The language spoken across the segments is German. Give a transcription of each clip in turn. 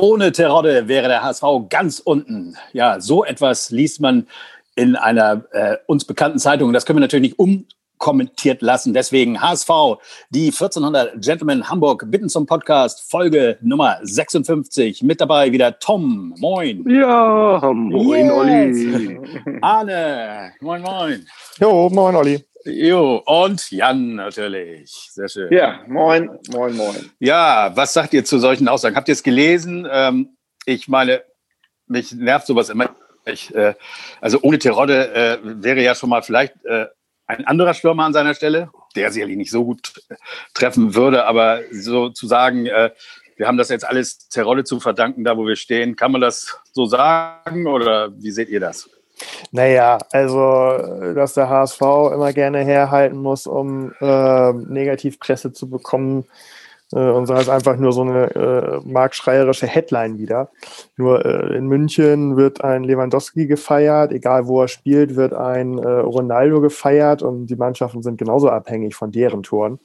Ohne Terodde wäre der HSV ganz unten. Ja, so etwas liest man in einer äh, uns bekannten Zeitung. Das können wir natürlich nicht unkommentiert lassen. Deswegen HSV, die 1400 Gentlemen Hamburg bitten zum Podcast, Folge Nummer 56. Mit dabei wieder Tom. Moin. Ja, moin, yes. Olli. Arne. Moin, moin. Jo, moin, Olli. Jo, und Jan natürlich. Sehr schön. Ja, moin, moin, moin. Ja, was sagt ihr zu solchen Aussagen? Habt ihr es gelesen? Ähm, ich meine, mich nervt sowas immer. Ich, äh, also ohne Terodde äh, wäre ja schon mal vielleicht äh, ein anderer Stürmer an seiner Stelle, der sicherlich nicht so gut treffen würde, aber so zu sagen, äh, wir haben das jetzt alles Terodde zu verdanken, da wo wir stehen, kann man das so sagen oder wie seht ihr das? Naja, also, dass der HSV immer gerne herhalten muss, um äh, Negativpresse zu bekommen. Äh, und so ist einfach nur so eine äh, marktschreierische Headline wieder. Nur äh, in München wird ein Lewandowski gefeiert, egal wo er spielt, wird ein äh, Ronaldo gefeiert und die Mannschaften sind genauso abhängig von deren Toren.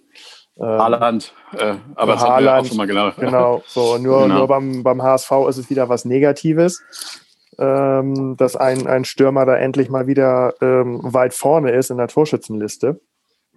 Ähm, Haaland, äh, aber das Haaland, wir auch schon mal genau. Genau, so, nur, genau. nur beim, beim HSV ist es wieder was Negatives ähm, dass ein, ein Stürmer da endlich mal wieder ähm, weit vorne ist in der Torschützenliste.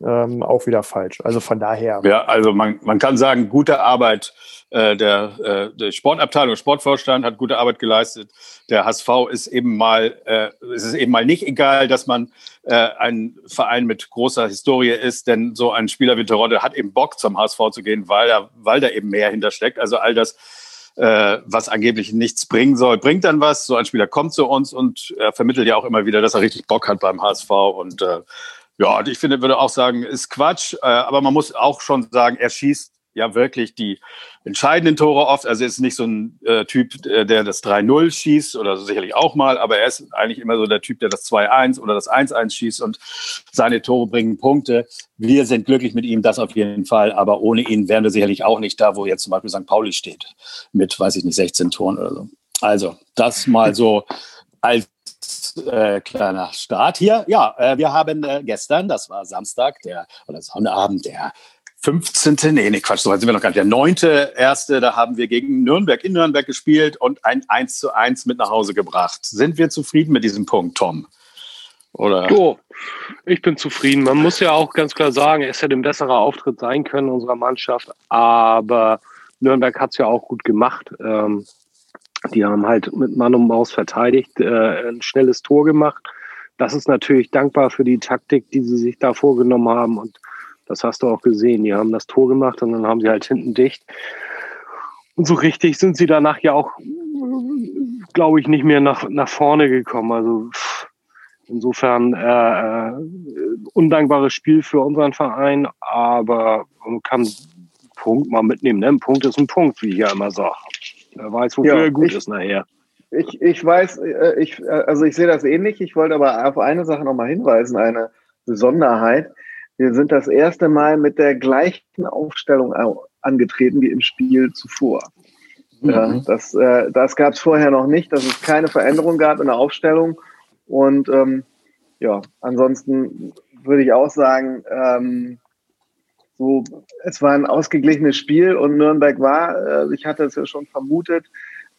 Ähm, auch wieder falsch. Also von daher. Ja, also man, man kann sagen, gute Arbeit. Äh, der, äh, der Sportabteilung, Sportvorstand hat gute Arbeit geleistet. Der HSV ist eben mal, äh, es ist eben mal nicht egal, dass man äh, ein Verein mit großer Historie ist, denn so ein Spieler wie Terodde hat eben Bock zum HSV zu gehen, weil er, weil da eben mehr hintersteckt. Also all das äh, was angeblich nichts bringen soll, bringt dann was. So ein Spieler kommt zu uns und er vermittelt ja auch immer wieder, dass er richtig Bock hat beim HSV. Und äh, ja, ich finde, würde auch sagen, ist Quatsch. Äh, aber man muss auch schon sagen, er schießt ja wirklich die entscheidenden Tore oft. Also er ist nicht so ein äh, Typ, äh, der das 3-0 schießt oder sicherlich auch mal, aber er ist eigentlich immer so der Typ, der das 2-1 oder das 1-1 schießt und seine Tore bringen Punkte. Wir sind glücklich mit ihm, das auf jeden Fall, aber ohne ihn wären wir sicherlich auch nicht da, wo jetzt zum Beispiel St. Pauli steht, mit, weiß ich nicht, 16 Toren oder so. Also, das mal so als äh, kleiner Start hier. Ja, äh, wir haben äh, gestern, das war Samstag, der oder Sonnabend, der 15. Nee, nee, Quatsch, so weit sind wir noch gar nicht. Der 9. erste, da haben wir gegen Nürnberg in Nürnberg gespielt und ein 1 zu 1 mit nach Hause gebracht. Sind wir zufrieden mit diesem Punkt, Tom? Oder? Oh, ich bin zufrieden. Man muss ja auch ganz klar sagen, es hätte ein besserer Auftritt sein können unserer Mannschaft, aber Nürnberg hat es ja auch gut gemacht. Ähm, die haben halt mit Mann und Maus verteidigt, äh, ein schnelles Tor gemacht. Das ist natürlich dankbar für die Taktik, die sie sich da vorgenommen haben und das hast du auch gesehen. Die haben das Tor gemacht und dann haben sie halt hinten dicht. Und so richtig sind sie danach ja auch, glaube ich, nicht mehr nach, nach vorne gekommen. Also insofern äh, äh, undankbares Spiel für unseren Verein, aber man kann einen Punkt mal mitnehmen. Ne? Ein Punkt ist ein Punkt, wie ich ja immer sage. Wer weiß, wofür ja, er gut ich, ist nachher. Ich, ich weiß, äh, ich, also ich sehe das ähnlich. Ich wollte aber auf eine Sache nochmal hinweisen, eine Besonderheit. Wir sind das erste Mal mit der gleichen Aufstellung angetreten wie im Spiel zuvor. Mhm. das äh, das gab es vorher noch nicht, dass es keine Veränderung gab in der Aufstellung. Und ähm, ja, ansonsten würde ich auch sagen, ähm, so, es war ein ausgeglichenes Spiel und Nürnberg war, äh, ich hatte es ja schon vermutet,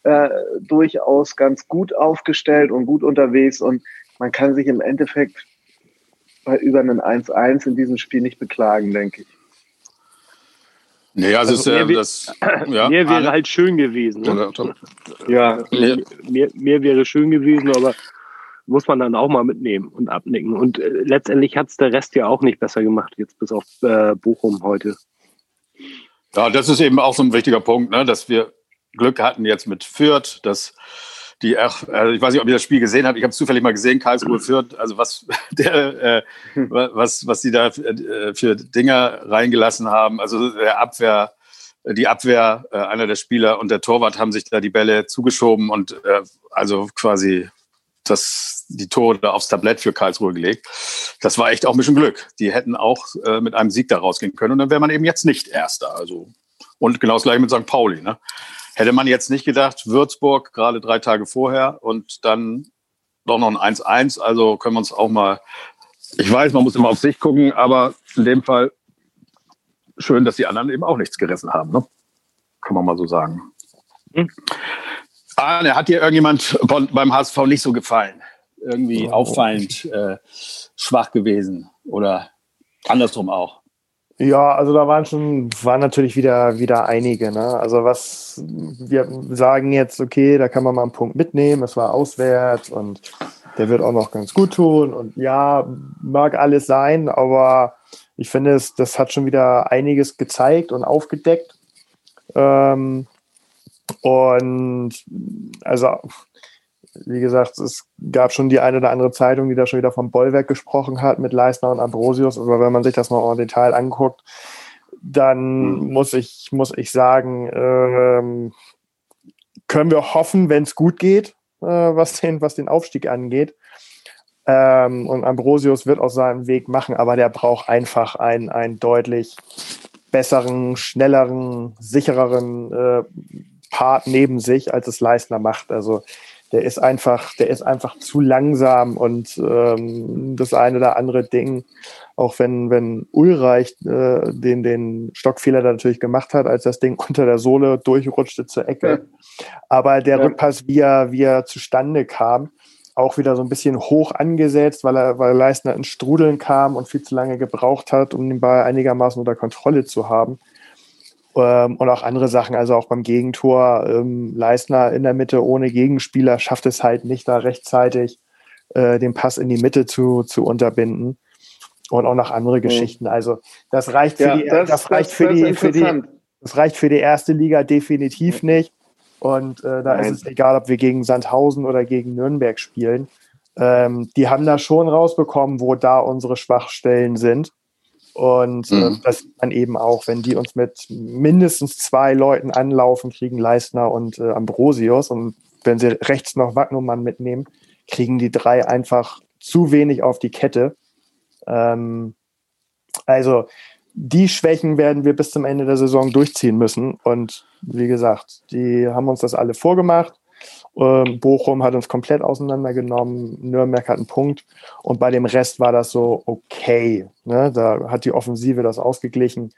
äh, durchaus ganz gut aufgestellt und gut unterwegs und man kann sich im Endeffekt bei über einen 1-1 in diesem Spiel nicht beklagen, denke ich. Nee, also, also mehr, das, ja, mehr wäre halt schön gewesen. Ne? Ja, mehr, mehr, wäre schön gewesen, aber muss man dann auch mal mitnehmen und abnicken. Und äh, letztendlich hat es der Rest ja auch nicht besser gemacht, jetzt bis auf äh, Bochum heute. Ja, das ist eben auch so ein wichtiger Punkt, ne, dass wir Glück hatten jetzt mit Fürth, dass die also ich weiß nicht, ob ihr das Spiel gesehen habt, ich habe es zufällig mal gesehen, Karlsruhe führt, also was, der, äh, was, was die da für, äh, für Dinger reingelassen haben, also der Abwehr, die Abwehr, äh, einer der Spieler und der Torwart haben sich da die Bälle zugeschoben und äh, also quasi das, die Tore da aufs Tablett für Karlsruhe gelegt. Das war echt auch ein bisschen Glück. Die hätten auch äh, mit einem Sieg da rausgehen können und dann wäre man eben jetzt nicht Erster. Also, und genau das gleiche mit St. Pauli. Ne? Hätte man jetzt nicht gedacht, Würzburg gerade drei Tage vorher und dann doch noch ein 1-1. Also können wir uns auch mal, ich weiß, man muss immer auf sich gucken, aber in dem Fall schön, dass die anderen eben auch nichts gerissen haben. Ne? Kann man mal so sagen. Hm. Arne, hat dir irgendjemand beim HSV nicht so gefallen? Irgendwie oh. auffallend äh, schwach gewesen oder andersrum auch? Ja, also da waren schon, waren natürlich wieder, wieder einige. Ne? Also was wir sagen jetzt, okay, da kann man mal einen Punkt mitnehmen, es war auswärts und der wird auch noch ganz gut tun. Und ja, mag alles sein, aber ich finde, es, das hat schon wieder einiges gezeigt und aufgedeckt. Ähm, und also, wie gesagt, es gab schon die eine oder andere Zeitung, die da schon wieder vom Bollwerk gesprochen hat mit Leistner und Ambrosius. Aber wenn man sich das mal im Detail anguckt, dann mhm. muss ich, muss ich sagen, ähm, können wir hoffen, wenn es gut geht, äh, was, den, was den Aufstieg angeht. Ähm, und Ambrosius wird auch seinen Weg machen, aber der braucht einfach einen, einen deutlich besseren, schnelleren, sichereren äh, Part neben sich, als es Leistner macht. Also der ist einfach, der ist einfach zu langsam und ähm, das eine oder andere Ding, auch wenn, wenn Ulreich äh, den, den Stockfehler da natürlich gemacht hat, als das Ding unter der Sohle durchrutschte zur Ecke. Ja. Aber der ja. Rückpass, wie er, wie er zustande kam, auch wieder so ein bisschen hoch angesetzt, weil er, weil Leistner ins Strudeln kam und viel zu lange gebraucht hat, um den Ball einigermaßen unter Kontrolle zu haben. Ähm, und auch andere Sachen, also auch beim Gegentor, ähm, Leistner in der Mitte ohne Gegenspieler schafft es halt nicht, da rechtzeitig äh, den Pass in die Mitte zu, zu unterbinden. Und auch noch andere Geschichten. Also das reicht für ja, die, das, das reicht das, für die, für die, das reicht für die erste Liga definitiv nicht. Und äh, da Nein. ist es egal, ob wir gegen Sandhausen oder gegen Nürnberg spielen. Ähm, die haben da schon rausbekommen, wo da unsere Schwachstellen sind. Und äh, mhm. äh, das sieht man eben auch, wenn die uns mit mindestens zwei Leuten anlaufen, kriegen Leistner und äh, Ambrosius. Und wenn sie rechts noch Wagnumann mitnehmen, kriegen die drei einfach zu wenig auf die Kette. Ähm, also die Schwächen werden wir bis zum Ende der Saison durchziehen müssen. Und wie gesagt, die haben uns das alle vorgemacht. Ähm, Bochum hat uns komplett auseinandergenommen, Nürnberg hat einen Punkt und bei dem Rest war das so okay. Ne? Da hat die Offensive das ausgeglichen.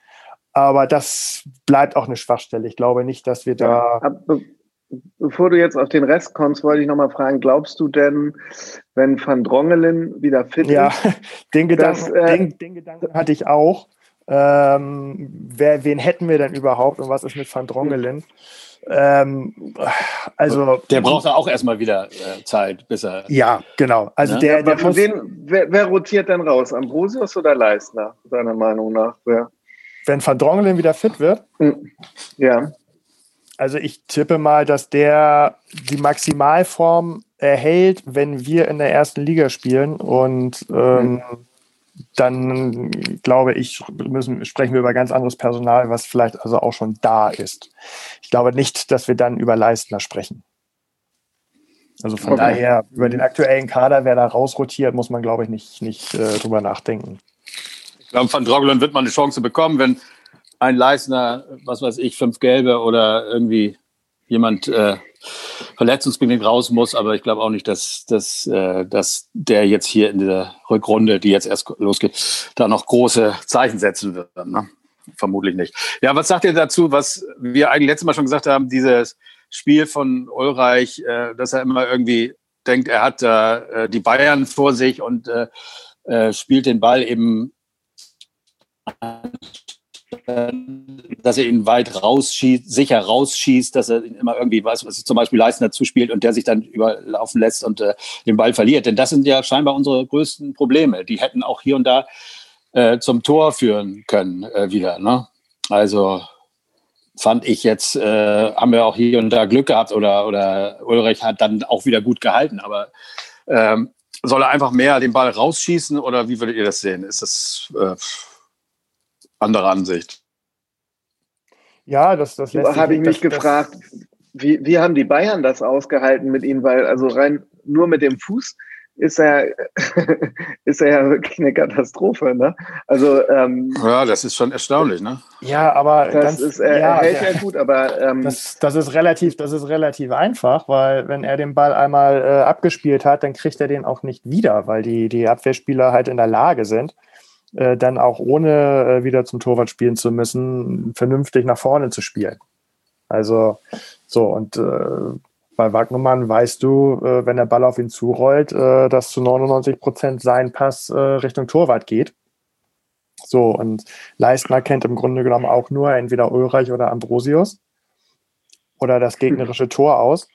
Aber das bleibt auch eine Schwachstelle. Ich glaube nicht, dass wir da. Ja, bevor du jetzt auf den Rest kommst, wollte ich nochmal fragen, glaubst du denn, wenn Van Drongelen wieder fit ja, ist? Ja, den, Gedanken, äh, den, den Gedanken hatte ich auch. Ähm, wer, wen hätten wir denn überhaupt und was ist mit Van Drongelen? Ähm, also der braucht auch erstmal wieder äh, Zeit, bis er. Ja, genau. Also ne? der, der muss, wen, wer, wer, rotiert denn raus? Ambrosius oder Leistner, deiner Meinung nach? Wer? Wenn Van Drongelen wieder fit wird? Hm. Ja. Also ich tippe mal, dass der die Maximalform erhält, wenn wir in der ersten Liga spielen und ähm, hm dann glaube ich, müssen, sprechen wir über ganz anderes Personal, was vielleicht also auch schon da ist. Ich glaube nicht, dass wir dann über Leistner sprechen. Also von okay. daher, über den aktuellen Kader, wer da rausrotiert, muss man, glaube ich, nicht, nicht äh, drüber nachdenken. Ich glaube, von Droglen wird man eine Chance bekommen, wenn ein Leistner, was weiß ich, fünf Gelbe oder irgendwie jemand äh, verletzungsbedingt raus muss, aber ich glaube auch nicht, dass, dass, äh, dass der jetzt hier in der Rückrunde, die jetzt erst losgeht, da noch große Zeichen setzen wird. Ne? Vermutlich nicht. Ja, was sagt ihr dazu, was wir eigentlich letztes Mal schon gesagt haben, dieses Spiel von Ulreich, äh, dass er immer irgendwie denkt, er hat äh, die Bayern vor sich und äh, äh, spielt den Ball eben dass er ihn weit rausschießt, sicher rausschießt, dass er immer irgendwie was, was zum Beispiel Leistner zuspielt und der sich dann überlaufen lässt und äh, den Ball verliert. Denn das sind ja scheinbar unsere größten Probleme. Die hätten auch hier und da äh, zum Tor führen können äh, wieder. Ne? Also fand ich jetzt, äh, haben wir auch hier und da Glück gehabt oder, oder Ulrich hat dann auch wieder gut gehalten, aber ähm, soll er einfach mehr den Ball rausschießen oder wie würdet ihr das sehen? Ist das andere Ansicht. Ja, das, das lässt Habe ich mich das, gefragt, wie, wie haben die Bayern das ausgehalten mit ihm? Weil, also rein nur mit dem Fuß ist er, ist er ja wirklich eine Katastrophe. Ne? Also, ähm, ja, das ist schon erstaunlich. Ne? Ja, aber das ganz, ist, er, ja, hält ja gut, aber ähm, das, das, ist relativ, das ist relativ einfach, weil wenn er den Ball einmal äh, abgespielt hat, dann kriegt er den auch nicht wieder, weil die, die Abwehrspieler halt in der Lage sind, äh, dann auch ohne äh, wieder zum Torwart spielen zu müssen, vernünftig nach vorne zu spielen. Also so und äh, bei Wagnermann weißt du, äh, wenn der Ball auf ihn zurollt, äh, dass zu 99 Prozent sein Pass äh, Richtung Torwart geht. So, und Leistner kennt im Grunde genommen auch nur entweder Ulreich oder Ambrosius oder das gegnerische Tor aus.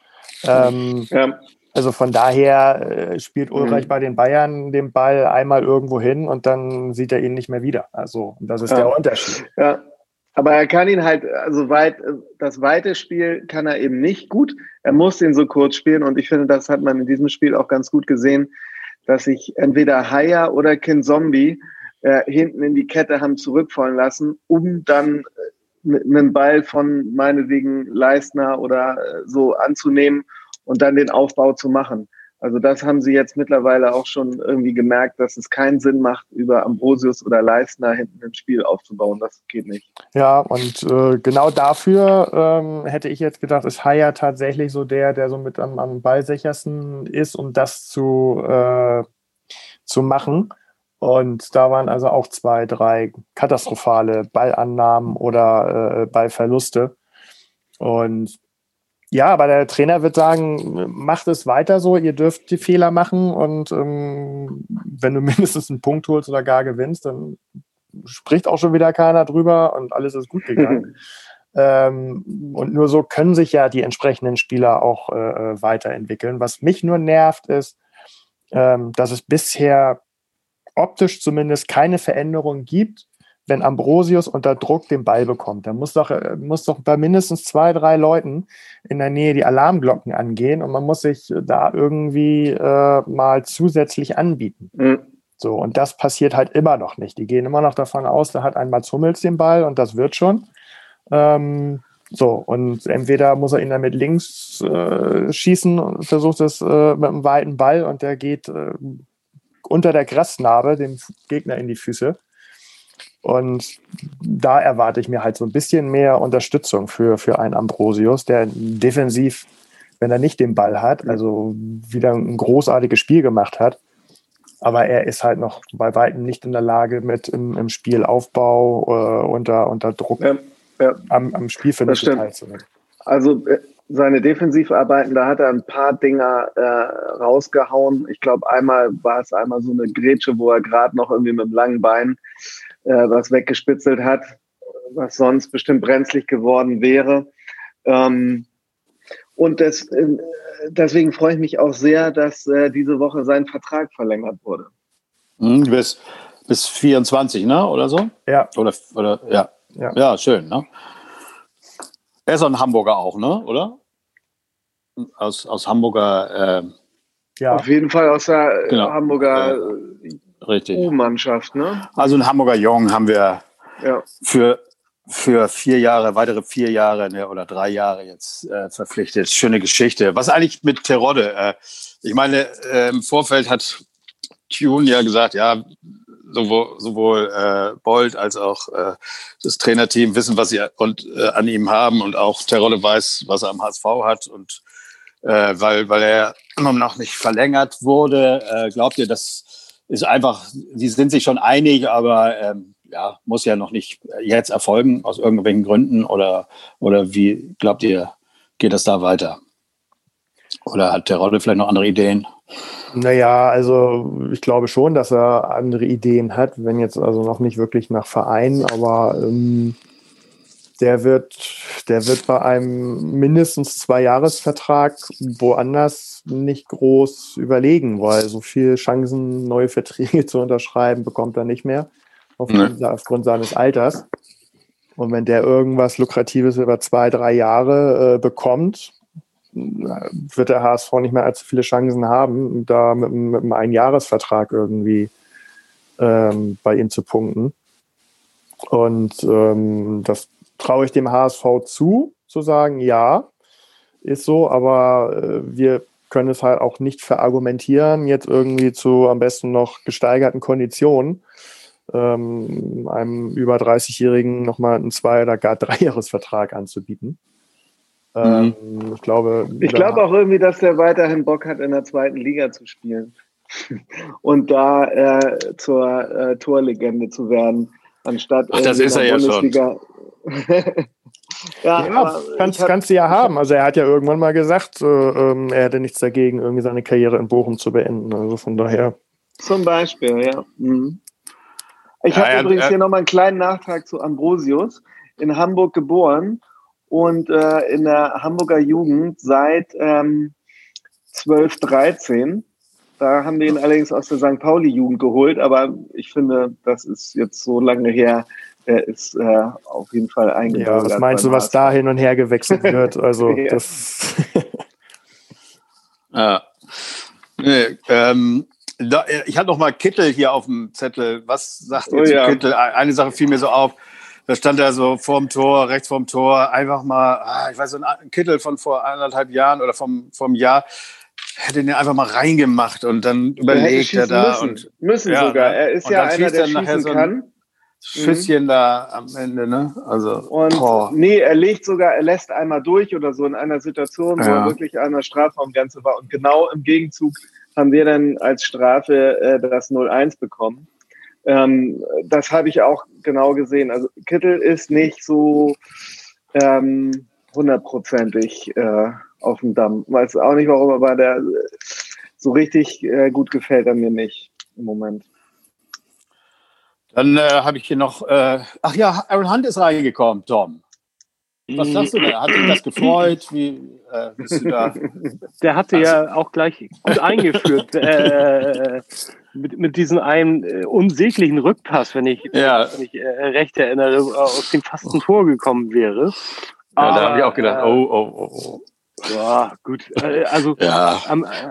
Ähm, ja. Also von daher äh, spielt Ulreich mhm. bei den Bayern den Ball einmal irgendwo hin und dann sieht er ihn nicht mehr wieder. Also das ist ja. der Unterschied. Ja. Aber er kann ihn halt, also weit, das weite Spiel kann er eben nicht gut. Er muss ihn so kurz spielen und ich finde, das hat man in diesem Spiel auch ganz gut gesehen, dass sich entweder Haya oder Kin Zombie äh, hinten in die Kette haben zurückfallen lassen, um dann äh, einen Ball von meinetwegen Leistner oder äh, so anzunehmen und dann den Aufbau zu machen. Also das haben sie jetzt mittlerweile auch schon irgendwie gemerkt, dass es keinen Sinn macht, über Ambrosius oder Leistner hinten im Spiel aufzubauen. Das geht nicht. Ja, und äh, genau dafür ähm, hätte ich jetzt gedacht, ist Haya tatsächlich so der, der so mit am, am ballsichersten ist, um das zu, äh, zu machen. Und da waren also auch zwei, drei katastrophale Ballannahmen oder äh, Ballverluste. Und ja, aber der Trainer wird sagen, macht es weiter so, ihr dürft die Fehler machen und ähm, wenn du mindestens einen Punkt holst oder gar gewinnst, dann spricht auch schon wieder keiner drüber und alles ist gut gegangen. ähm, und nur so können sich ja die entsprechenden Spieler auch äh, weiterentwickeln. Was mich nur nervt, ist, ähm, dass es bisher optisch zumindest keine Veränderung gibt, wenn Ambrosius unter Druck den Ball bekommt. dann muss doch, muss doch bei mindestens zwei, drei Leuten in der Nähe die Alarmglocken angehen und man muss sich da irgendwie äh, mal zusätzlich anbieten. Mhm. So, und das passiert halt immer noch nicht. Die gehen immer noch davon aus, da hat einmal Zummels den Ball und das wird schon. Ähm, so, und entweder muss er ihn dann mit links äh, schießen und versucht es äh, mit einem weiten Ball und der geht äh, unter der Grasnarbe dem Gegner in die Füße. Und da erwarte ich mir halt so ein bisschen mehr Unterstützung für, für einen Ambrosius, der defensiv, wenn er nicht den Ball hat, also wieder ein großartiges Spiel gemacht hat. Aber er ist halt noch bei weitem nicht in der Lage, mit im, im Spielaufbau äh, unter, unter Druck ja, ja. Am, am Spielfinish teilzunehmen. Also äh, seine Defensivarbeiten, da hat er ein paar Dinger äh, rausgehauen. Ich glaube, einmal war es einmal so eine Grätsche, wo er gerade noch irgendwie mit dem langen Bein was weggespitzelt hat, was sonst bestimmt brenzlig geworden wäre. Ähm, und das, äh, deswegen freue ich mich auch sehr, dass äh, diese Woche sein Vertrag verlängert wurde. Mhm, bis, bis 24, ne? Oder so? Ja. Oder, oder ja. ja. Ja, schön, ne? Er ist ein Hamburger auch, ne? Oder? Aus, aus Hamburger. Äh, ja. Auf jeden Fall aus der genau. Hamburger äh. U-Mannschaft, ne? Also einen Hamburger Jungen haben wir ja. für, für vier Jahre, weitere vier Jahre ne, oder drei Jahre jetzt äh, verpflichtet. Schöne Geschichte. Was eigentlich mit Terodde? Äh, ich meine, äh, im Vorfeld hat Tune ja gesagt, ja, sowohl, sowohl äh, Bold als auch äh, das Trainerteam wissen, was sie und, äh, an ihm haben und auch Terodde weiß, was er am HSV hat und äh, weil, weil er immer noch nicht verlängert wurde. Äh, glaubt ihr, dass ist einfach, sie sind sich schon einig, aber ähm, ja, muss ja noch nicht jetzt erfolgen aus irgendwelchen Gründen oder, oder wie glaubt ihr, geht das da weiter? Oder hat der Rolle vielleicht noch andere Ideen? Naja, also ich glaube schon, dass er andere Ideen hat, wenn jetzt also noch nicht wirklich nach Verein, aber ähm, der wird, der wird bei einem mindestens zwei Jahresvertrag woanders nicht groß überlegen, weil so viele Chancen, neue Verträge zu unterschreiben, bekommt er nicht mehr aufgrund, nee. aufgrund seines Alters. Und wenn der irgendwas Lukratives über zwei, drei Jahre äh, bekommt, wird der HSV nicht mehr allzu viele Chancen haben, da mit, mit einem Einjahresvertrag irgendwie ähm, bei ihm zu punkten. Und ähm, das traue ich dem HSV zu, zu sagen, ja, ist so, aber äh, wir können es halt auch nicht verargumentieren, jetzt irgendwie zu am besten noch gesteigerten Konditionen ähm, einem über 30-Jährigen nochmal einen Zwei- oder gar Dreijahresvertrag anzubieten. Ähm, mhm. Ich glaube, ich glaube auch irgendwie, dass der weiterhin Bock hat, in der zweiten Liga zu spielen und da äh, zur äh, Torlegende zu werden, anstatt Ach, das ist er ja schon. Ja, ja kannst, hab, kannst du ja haben. Also er hat ja irgendwann mal gesagt, äh, ähm, er hätte nichts dagegen, irgendwie seine Karriere in Bochum zu beenden. Also von daher. Zum Beispiel, ja. Mhm. Ich ja, habe übrigens hier nochmal einen kleinen Nachtrag zu Ambrosius. In Hamburg geboren und äh, in der Hamburger Jugend seit ähm, 12, 13 da haben wir ihn allerdings aus der St. Pauli-Jugend geholt, aber ich finde, das ist jetzt so lange her. Er ist äh, auf jeden Fall eingebürgert. Ja, was meinst du, was da hin und her gewechselt wird? Also ja. das. ja. Nee, ähm, da, ich hatte noch mal Kittel hier auf dem Zettel. Was sagt ihr oh, zu ja. Kittel? Eine Sache fiel mir so auf. Da stand er so vorm Tor, rechts vorm Tor, einfach mal, ah, ich weiß, so ein Kittel von vor eineinhalb Jahren oder vom, vom Jahr hätte ihn einfach mal reingemacht und dann überlegt er, da müssen, und müssen ja, sogar. Ne? Er ist ja einer, der schießen so kann. Schüsschen mhm. da am Ende, ne? Also und oh. nee, er legt sogar, er lässt einmal durch oder so in einer Situation, ja. wo er wirklich an der Strafraumgrenze war und genau im Gegenzug haben wir dann als Strafe äh, das 0-1 bekommen. Ähm, das habe ich auch genau gesehen. Also Kittel ist nicht so ähm, hundertprozentig äh, auf dem Damm. Weiß auch nicht warum, aber der so richtig äh, gut gefällt er mir nicht im Moment. Dann äh, habe ich hier noch, äh, ach ja, Aaron Hunt ist reingekommen, Tom. Was sagst du da? Hat dich das gefreut? Wie äh, bist du da? Der hatte also, ja auch gleich gut eingeführt äh, mit, mit diesem einen äh, unsäglichen Rückpass, wenn ich, ja. wenn ich äh, recht erinnere, aus dem fast ein Tor gekommen wäre. Ja, da habe ich auch gedacht, äh, oh, oh, oh, oh. Ja, gut. Äh, also ja,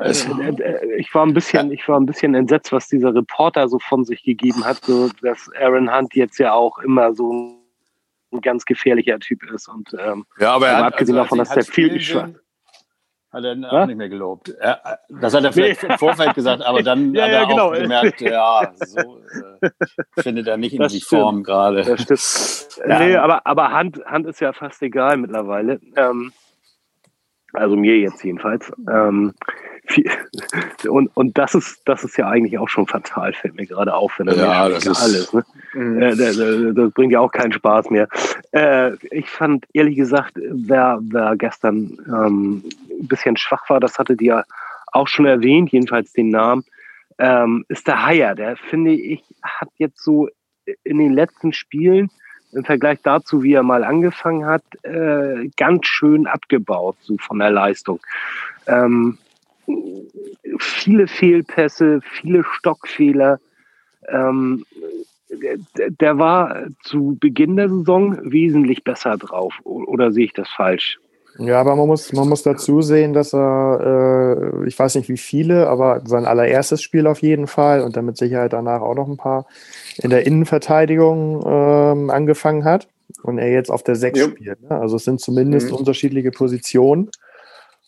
äh, äh, ich war ein bisschen, ich war ein bisschen entsetzt, was dieser Reporter so von sich gegeben hat, so dass Aaron Hunt jetzt ja auch immer so ein ganz gefährlicher Typ ist und ähm, ja, aber er hat, abgesehen also, davon, dass der viel schwach hat er ja? auch nicht mehr gelobt. Er, das hat er vielleicht nee. im Vorfeld gesagt, aber dann ja, hat er ja, genau. auch gemerkt, ja, so äh, findet er nicht in die Form gerade. Ja. Nee, aber, aber Hand, Hand ist ja fast egal mittlerweile. Ähm, also mir jetzt jedenfalls. Ähm, und, und das ist, das ist ja eigentlich auch schon fatal, fällt mir gerade auf, wenn er ja, das ist alles. Ne? Mhm. Äh, das, das, bringt ja auch keinen Spaß mehr. Äh, ich fand ehrlich gesagt, wer, wer gestern ähm, ein bisschen schwach war, das hatte die ja auch schon erwähnt, jedenfalls den Namen, ähm, ist der Haier. Der finde ich, hat jetzt so in den letzten Spielen im Vergleich dazu, wie er mal angefangen hat, äh, ganz schön abgebaut, so von der Leistung. Ähm, viele Fehlpässe, viele Stockfehler. Ähm, der, der war zu Beginn der Saison wesentlich besser drauf. Oder sehe ich das falsch? Ja, aber man muss, man muss dazu sehen, dass er, äh, ich weiß nicht wie viele, aber sein allererstes Spiel auf jeden Fall und dann mit Sicherheit danach auch noch ein paar in der Innenverteidigung ähm, angefangen hat und er jetzt auf der 6 ja. spielt. Ne? Also es sind zumindest mhm. unterschiedliche Positionen.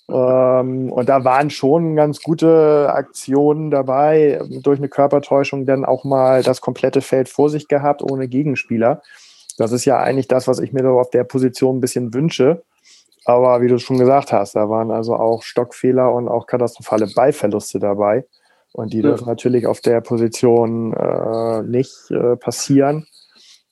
Ähm, und da waren schon ganz gute Aktionen dabei, durch eine Körpertäuschung dann auch mal das komplette Feld vor sich gehabt, ohne Gegenspieler. Das ist ja eigentlich das, was ich mir so auf der Position ein bisschen wünsche. Aber wie du schon gesagt hast, da waren also auch Stockfehler und auch katastrophale Beiverluste dabei. Und die ja. dürfen natürlich auf der Position äh, nicht äh, passieren.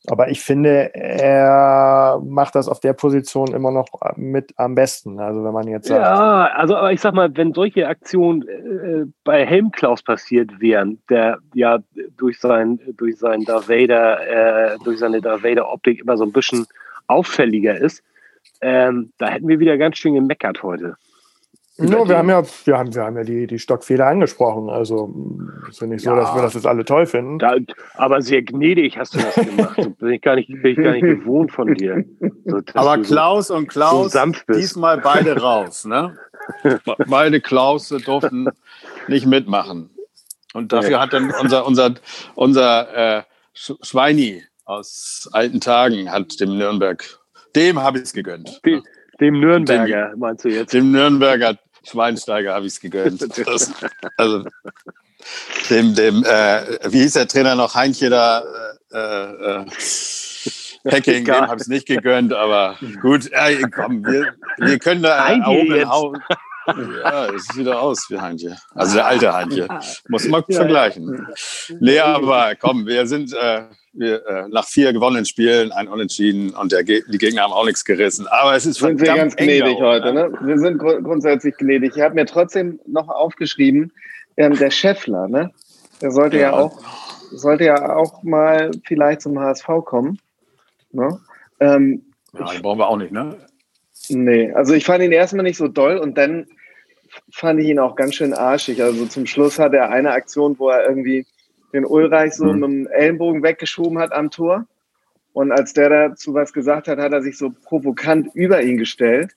Aber ich finde, er macht das auf der Position immer noch mit am besten. Also wenn man jetzt sagt. Ja, also aber ich sag mal, wenn solche Aktionen äh, bei Helmklaus passiert wären, der ja durch sein, durch sein Darth Vader, äh, durch seine Darth Vader Optik immer so ein bisschen auffälliger ist, ähm, da hätten wir wieder ganz schön gemeckert heute. No, wir haben ja, wir haben, wir haben ja die, die Stockfehler angesprochen. Also ist ja nicht so, ja, dass wir das jetzt alle toll finden. Da, aber sehr gnädig hast du das gemacht. So bin ich gar nicht, bin ich gar nicht gewohnt von dir. So, aber Klaus so, und Klaus so diesmal beide raus, ne? beide Klaus durften nicht mitmachen. Und dafür ja. hat dann unser, unser, unser äh, Schweini aus alten Tagen hat dem Nürnberg, dem habe ich es gegönnt. Die, dem Nürnberger, dem, meinst du jetzt? Dem Nürnberger Schweinsteiger habe ich es gegönnt. Das, also dem, dem äh, wie hieß der Trainer noch, Heinche da, äh, äh, Hacking, dem habe ich es nicht gegönnt, aber gut, äh, komm, wir, wir können da Heinche, jetzt. Hau Ja, es sieht wieder aus wie Heintje. Also der alte Heintje. Muss man ja, vergleichen. Ja. Nee, aber komm, wir sind äh, wir, äh, nach vier gewonnenen Spielen ein Unentschieden und der, die Gegner haben auch nichts gerissen. Aber es ist sind wir ganz gnädig heute. Ne? Wir sind gr grundsätzlich gnädig. Ich habe mir trotzdem noch aufgeschrieben, ähm, der Scheffler, ne? der sollte ja. ja auch sollte ja auch mal vielleicht zum HSV kommen. Ne? Ähm, ja, den brauchen wir auch nicht, ne? Nee, also ich fand ihn erstmal nicht so doll und dann fand ich ihn auch ganz schön arschig. Also zum Schluss hat er eine Aktion, wo er irgendwie den Ulreich so mhm. mit dem Ellenbogen weggeschoben hat am Tor. Und als der dazu was gesagt hat, hat er sich so provokant über ihn gestellt.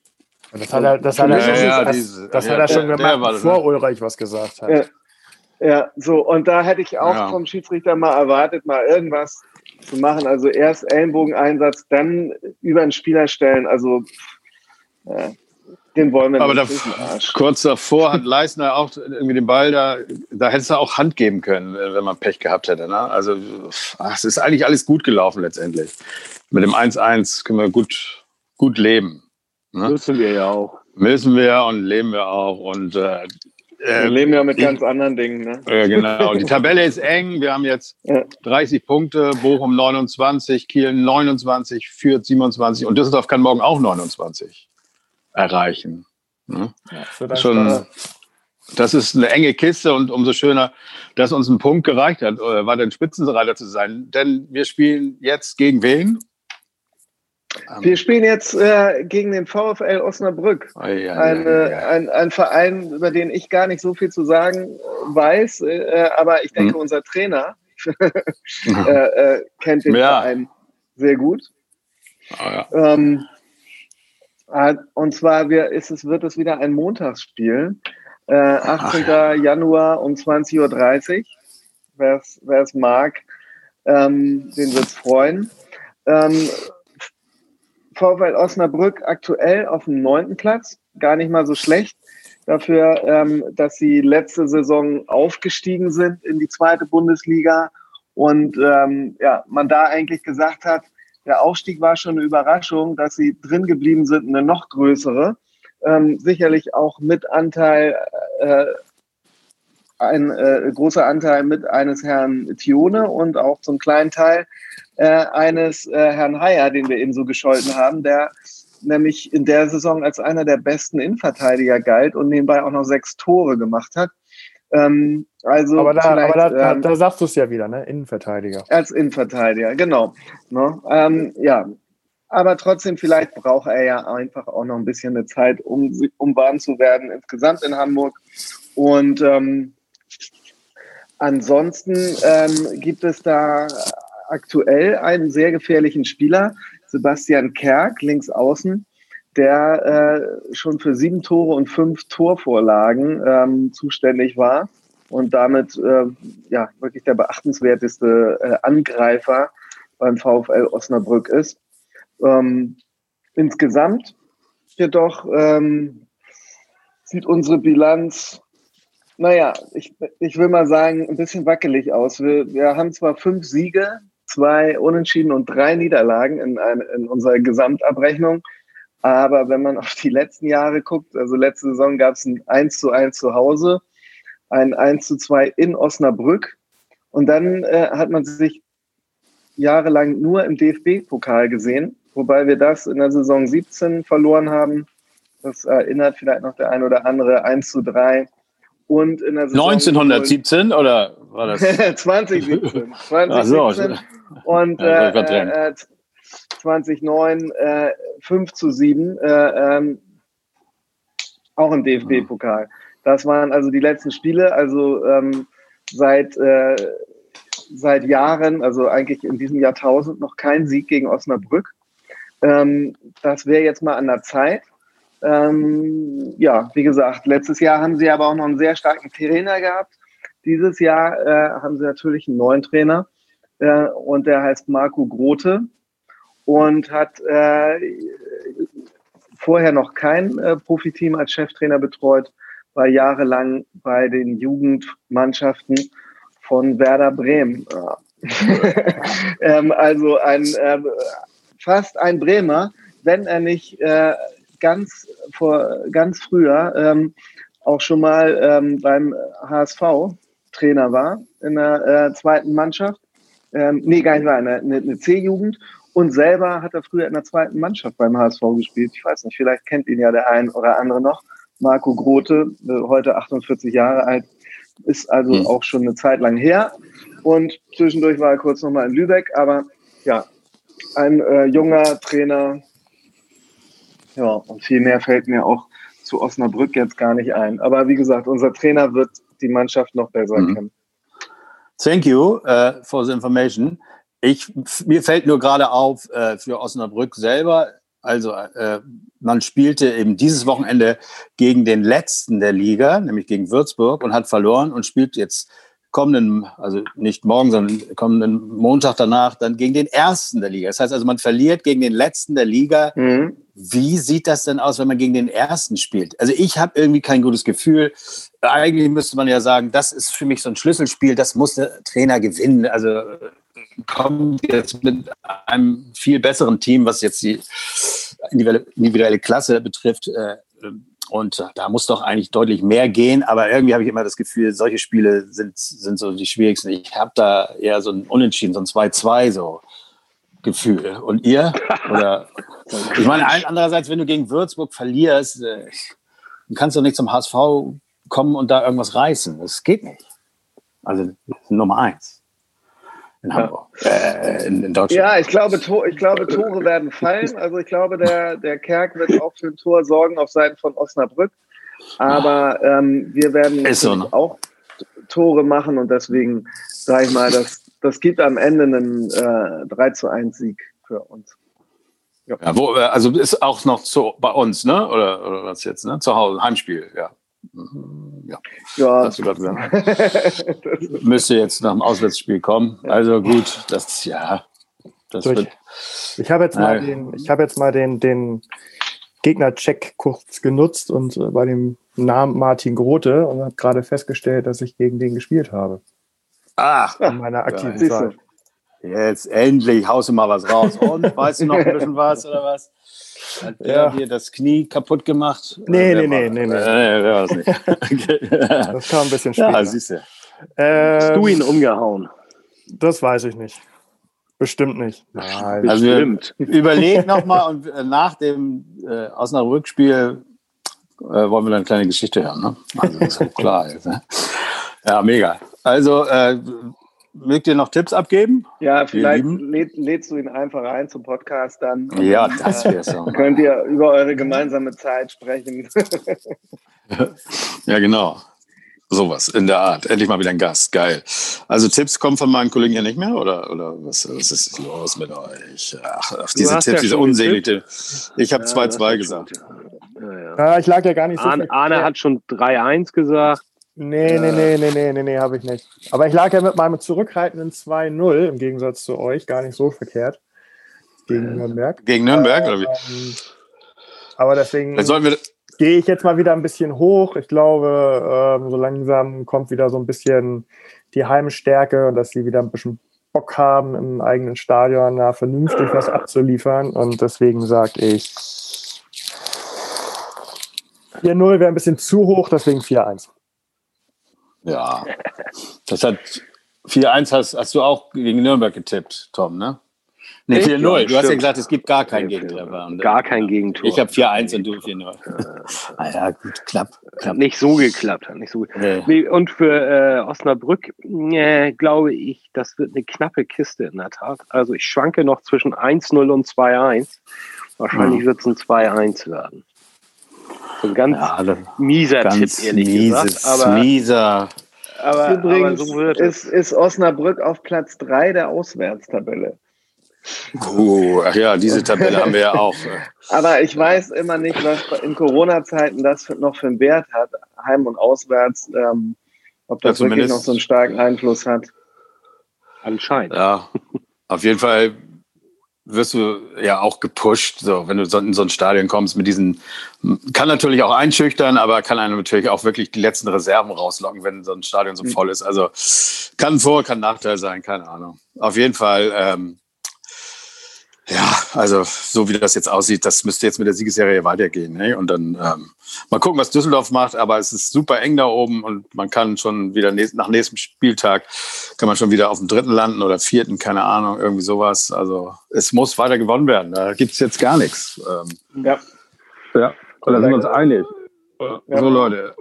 Das hat er, das hat er, schon, ja, das, das hat er schon gemacht, bevor Ulreich was gesagt hat. Ja, ja, so, und da hätte ich auch vom Schiedsrichter mal erwartet, mal irgendwas zu machen. Also erst Ellenbogeneinsatz, dann über den Spieler stellen. Also ja, den wollen wir Aber. Aber kurz davor hat Leisner auch irgendwie den Ball da, da hätte es auch Hand geben können, wenn man Pech gehabt hätte. Ne? Also ach, es ist eigentlich alles gut gelaufen letztendlich. Mit dem 1-1 können wir gut, gut leben. Ne? Müssen wir ja auch. Müssen wir und leben wir auch. Und äh, wir äh, leben ja mit ganz anderen Dingen. Ne? Ja, genau. Die Tabelle ist eng. Wir haben jetzt ja. 30 Punkte, Bochum 29, Kiel 29, Fürth 27 und Düsseldorf kann morgen auch 29 erreichen. Ne? Ja, Schon, das ist eine enge Kiste und umso schöner, dass uns ein Punkt gereicht hat, äh, war den Spitzenreiter zu sein. Denn wir spielen jetzt gegen wen? Wir spielen jetzt äh, gegen den VfL Osnabrück. Oh, ja, Eine, ja, ja. Ein, ein, Verein, über den ich gar nicht so viel zu sagen weiß, äh, aber ich denke, hm. unser Trainer äh, äh, kennt den Verein sehr gut. Oh, ähm, äh, und zwar wir, ist es, wird es wieder ein Montagsspiel. 18. Ach, Januar um 20.30 Uhr. Wer es mag, ähm, den wird es freuen. Ähm, VfL Osnabrück aktuell auf dem neunten Platz, gar nicht mal so schlecht. Dafür, ähm, dass sie letzte Saison aufgestiegen sind in die zweite Bundesliga und ähm, ja, man da eigentlich gesagt hat, der Aufstieg war schon eine Überraschung, dass sie drin geblieben sind, eine noch größere. Ähm, sicherlich auch mit Anteil, äh, ein äh, großer Anteil mit eines Herrn Tione und auch zum kleinen Teil äh, eines äh, Herrn Heyer, den wir eben so gescholten haben, der nämlich in der Saison als einer der besten Innenverteidiger galt und nebenbei auch noch sechs Tore gemacht hat. Ähm, also aber da, aber da, ähm, da sagst du es ja wieder, ne? Innenverteidiger. Als Innenverteidiger, genau. Ne? Ähm, ja, aber trotzdem, vielleicht braucht er ja einfach auch noch ein bisschen eine Zeit, um, um warm zu werden, insgesamt in Hamburg. Und ähm, ansonsten ähm, gibt es da aktuell einen sehr gefährlichen Spieler, Sebastian Kerk, links außen, der äh, schon für sieben Tore und fünf Torvorlagen ähm, zuständig war und damit äh, ja wirklich der beachtenswerteste äh, Angreifer beim VfL Osnabrück ist. Ähm, insgesamt jedoch ähm, sieht unsere Bilanz naja, ich, ich will mal sagen, ein bisschen wackelig aus. Wir, wir haben zwar fünf Siege, zwei Unentschieden und drei Niederlagen in, in unserer Gesamtabrechnung. Aber wenn man auf die letzten Jahre guckt, also letzte Saison gab es ein 1 zu 1 zu Hause, ein 1 zu 2 in Osnabrück. Und dann äh, hat man sich jahrelang nur im DFB-Pokal gesehen, wobei wir das in der Saison 17 verloren haben. Das erinnert vielleicht noch der ein oder andere 1 zu 3 und in der Saison 1917 oder war das? 2017. 2017 so. und äh, äh, 2009 äh, 5 zu 7, äh, ähm, auch im DFB-Pokal. Das waren also die letzten Spiele, also ähm, seit, äh, seit Jahren, also eigentlich in diesem Jahrtausend noch kein Sieg gegen Osnabrück. Ähm, das wäre jetzt mal an der Zeit. Ähm, ja, wie gesagt, letztes Jahr haben sie aber auch noch einen sehr starken Trainer gehabt. Dieses Jahr äh, haben sie natürlich einen neuen Trainer äh, und der heißt Marco Grote und hat äh, vorher noch kein äh, Profiteam als Cheftrainer betreut, war jahrelang bei den Jugendmannschaften von Werder Bremen. Ja. ähm, also ein äh, fast ein Bremer, wenn er nicht äh, ganz vor ganz früher ähm, auch schon mal ähm, beim HSV Trainer war in der äh, zweiten Mannschaft. Ähm, nee, gar nicht war, eine, eine, eine C-Jugend. Und selber hat er früher in der zweiten Mannschaft beim HSV gespielt. Ich weiß nicht, vielleicht kennt ihn ja der ein oder andere noch. Marco Grote, äh, heute 48 Jahre alt, ist also mhm. auch schon eine Zeit lang her. Und zwischendurch war er kurz nochmal in Lübeck. Aber ja, ein äh, junger Trainer. Ja, und viel mehr fällt mir auch zu Osnabrück jetzt gar nicht ein. Aber wie gesagt, unser Trainer wird die Mannschaft noch besser mhm. kennen. Thank you uh, for the information. Ich, mir fällt nur gerade auf, äh, für Osnabrück selber, also äh, man spielte eben dieses Wochenende gegen den letzten der Liga, nämlich gegen Würzburg und hat verloren und spielt jetzt kommenden, also nicht morgen, sondern kommenden Montag danach dann gegen den ersten der Liga. Das heißt also, man verliert gegen den letzten der Liga. Mhm. Wie sieht das denn aus, wenn man gegen den ersten spielt? Also ich habe irgendwie kein gutes Gefühl. Eigentlich müsste man ja sagen, das ist für mich so ein Schlüsselspiel, das muss der Trainer gewinnen. Also kommt jetzt mit einem viel besseren Team, was jetzt die individuelle Klasse betrifft, äh, und da muss doch eigentlich deutlich mehr gehen. Aber irgendwie habe ich immer das Gefühl, solche Spiele sind, sind so die schwierigsten. Ich habe da eher so ein Unentschieden, so ein 2-2 so Gefühl. Und ihr? Oder, ich meine, andererseits, wenn du gegen Würzburg verlierst, äh, kannst du nicht zum HSV kommen und da irgendwas reißen. Das geht nicht. Also Nummer eins in Hamburg, äh, in, in, Deutschland. Ja, ich glaube, ich glaube, Tore werden fallen. Also ich glaube, der, der Kerk wird auch für ein Tor sorgen auf Seiten von Osnabrück. Aber ähm, wir werden so, ne? auch Tore machen und deswegen sage ich mal, das, das gibt am Ende einen äh, 3 zu 1 Sieg für uns. Ja. ja wo, äh, also ist auch noch zu, bei uns, ne? Oder, oder was jetzt, ne? Zu Hause, Heimspiel, ja. Ja, ja. Hast du gerade gesagt. Müsste jetzt nach dem Auswärtsspiel kommen. Also gut, das ja. Das so, ich, ich habe jetzt mal den, ich habe jetzt mal den, den Gegner-Check kurz genutzt und äh, bei dem Namen Martin Grote und habe gerade festgestellt, dass ich gegen den gespielt habe. Ach, in meiner aktiven Zeit. Jetzt endlich haust du mal was raus. Und weißt du noch ein bisschen was oder was? Hat der ja. dir das Knie kaputt gemacht? Nee, nee, nee, nee, nee. Es nicht. okay. Das kam ein bisschen später. Ja, siehst du. Ähm, Hast du ihn umgehauen? Das weiß ich nicht. Bestimmt nicht. Nein, also Bestimmt. überleg nochmal und äh, nach dem äh, Osnabrück-Spiel äh, wollen wir dann eine kleine Geschichte hören. Ne? Also das ist klar. Jetzt, ne? Ja, mega. Also äh, Mögt ihr noch Tipps abgeben? Ja, vielleicht läd, lädst du ihn einfach ein zum Podcast dann. Ja, das wäre so. Könnt ihr über eure gemeinsame Zeit sprechen. ja, genau. Sowas in der Art. Endlich mal wieder ein Gast. Geil. Also Tipps kommen von meinen Kollegen ja nicht mehr? Oder, oder was, was ist los mit euch? Ach, auf diese Tipps, ja diese unsägliche. Ich habe 2-2 ja, gesagt. Ja, ja. ja, ich lag ja gar nicht so. Arne, Arne hat schon 3-1 gesagt. Nee, nee, nee, nee, nee, nee, nee, habe ich nicht. Aber ich lag ja mit meinem zurückhaltenden 2-0 im Gegensatz zu euch gar nicht so verkehrt. Gegen Nürnberg. Gegen Nürnberg, oder wie? Ähm, aber deswegen gehe ich jetzt mal wieder ein bisschen hoch. Ich glaube, ähm, so langsam kommt wieder so ein bisschen die Heimstärke und dass sie wieder ein bisschen Bock haben, im eigenen Stadion da vernünftig was abzuliefern. Und deswegen sage ich 4-0 wäre ein bisschen zu hoch, deswegen 4-1. Ja. Das hat 4-1 hast, hast du auch gegen Nürnberg getippt, Tom, ne? Ne, 4-0. Du hast ja gesagt, es gibt gar keinen Gegentreffer. Gar kein Gegentor. Ich habe 4-1 und du 4-0. ah ja, gut, klappt. Hat nicht so geklappt. Nicht so nee. Nee, und für äh, Osnabrück äh, glaube ich, das wird eine knappe Kiste in der Tat. Also ich schwanke noch zwischen 1-0 und 2-1. Wahrscheinlich hm. wird es ein 2-1 werden. So ein ganz ja, mieser ganz Tipp, ehrlich mieses, gesagt. Aber, mieser. Aber, Übrigens aber so ist, ist Osnabrück auf Platz 3 der Auswärtstabelle. Uh, ach ja, diese Tabelle haben wir ja auch. Aber ich weiß immer nicht, was in Corona-Zeiten das noch für einen Wert hat, heim und auswärts, ähm, ob das ja, wirklich noch so einen starken Einfluss hat. Anscheinend. Ja, auf jeden Fall wirst du ja auch gepusht, so wenn du in so ein Stadion kommst mit diesen, kann natürlich auch einschüchtern, aber kann einem natürlich auch wirklich die letzten Reserven rauslocken, wenn so ein Stadion so mhm. voll ist. Also kann Vor-, kann Nachteil sein, keine Ahnung. Auf jeden Fall, ähm, Ja, also so wie das jetzt aussieht, das müsste jetzt mit der Siegesserie weitergehen. Ne? Und dann ähm, mal gucken, was Düsseldorf macht. Aber es ist super eng da oben und man kann schon wieder nach nächstem Spieltag kann man schon wieder auf dem dritten landen oder vierten, keine Ahnung, irgendwie sowas. Also es muss weiter gewonnen werden. Da gibt's jetzt gar nichts. Ähm, ja. Ja, da sind wir uns einig. Ja. So Leute.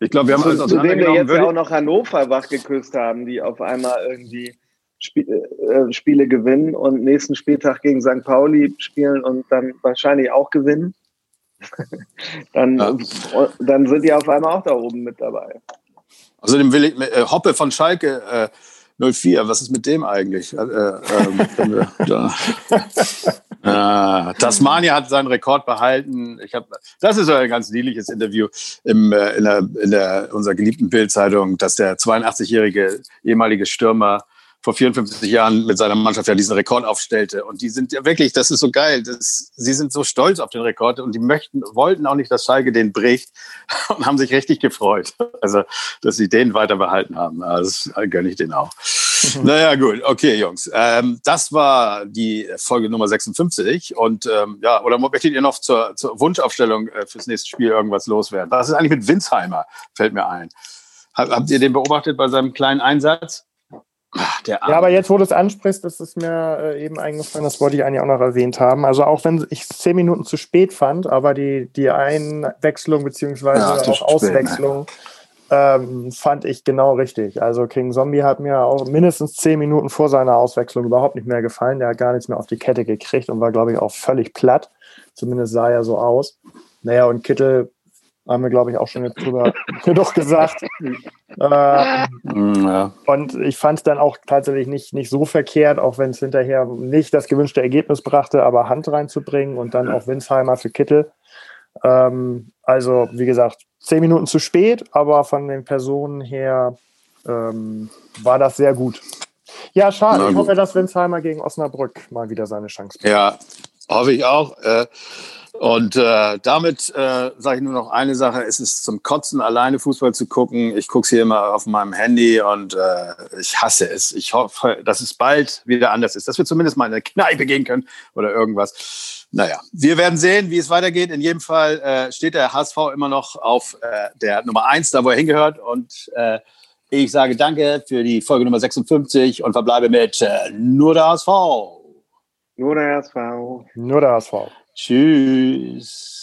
Ich glaube, wir haben alles auseinandergenommen. Zu dem wir jetzt ja auch noch Hannover wachgeküsst haben, die auf einmal irgendwie Spiel, äh, Spiele gewinnen und nächsten Spieltag gegen St. Pauli spielen und dann wahrscheinlich auch gewinnen, dann, ja. dann sind die auf einmal auch da oben mit dabei. Außerdem will ich, äh, Hoppe von Schalke äh, 04, was ist mit dem eigentlich? Äh, ähm, da. äh, Tasmania hat seinen Rekord behalten. Ich hab, das ist ein ganz niedliches Interview im, äh, in, der, in der, unserer geliebten Bildzeitung, dass der 82-jährige ehemalige Stürmer vor 54 Jahren mit seiner Mannschaft ja diesen Rekord aufstellte. Und die sind ja wirklich, das ist so geil. Das, sie sind so stolz auf den Rekord und die möchten, wollten auch nicht, dass Schalke den bricht und haben sich richtig gefreut. Also, dass sie den weiter behalten haben. Das gönne ich denen auch. naja, gut. Okay, Jungs. Ähm, das war die Folge Nummer 56. Und ähm, ja, oder möchtet ihr noch zur, zur Wunschaufstellung äh, fürs nächste Spiel irgendwas loswerden? Was ist eigentlich mit Winsheimer? Fällt mir ein. Habt ihr den beobachtet bei seinem kleinen Einsatz? Ja, aber jetzt, wo du es ansprichst, ist es mir äh, eben eingefallen, das wollte ich eigentlich auch noch erwähnt haben. Also auch wenn ich es zehn Minuten zu spät fand, aber die, die Einwechslung beziehungsweise ja, auch Auswechslung ähm, fand ich genau richtig. Also King Zombie hat mir auch mindestens zehn Minuten vor seiner Auswechslung überhaupt nicht mehr gefallen. Der hat gar nichts mehr auf die Kette gekriegt und war, glaube ich, auch völlig platt. Zumindest sah er so aus. Naja, und Kittel haben wir, glaube ich, auch schon jetzt drüber genug gesagt. Äh, ja. Und ich fand es dann auch tatsächlich nicht, nicht so verkehrt, auch wenn es hinterher nicht das gewünschte Ergebnis brachte, aber Hand reinzubringen und dann auch Winsheimer für Kittel. Ähm, also, wie gesagt, zehn Minuten zu spät, aber von den Personen her ähm, war das sehr gut. Ja, schade. Ich hoffe, dass Winsheimer gegen Osnabrück mal wieder seine Chance bekommt. Ja, hoffe ich auch. Äh, und äh, damit äh, sage ich nur noch eine Sache. Es ist zum Kotzen, alleine Fußball zu gucken. Ich gucke es hier immer auf meinem Handy und äh, ich hasse es. Ich hoffe, dass es bald wieder anders ist, dass wir zumindest mal in eine Kneipe gehen können oder irgendwas. Naja, wir werden sehen, wie es weitergeht. In jedem Fall äh, steht der HSV immer noch auf äh, der Nummer eins, da wo er hingehört. Und äh, ich sage danke für die Folge Nummer 56 und verbleibe mit äh, nur der HSV. Nur der HSV. Nur der HSV. Tschüss.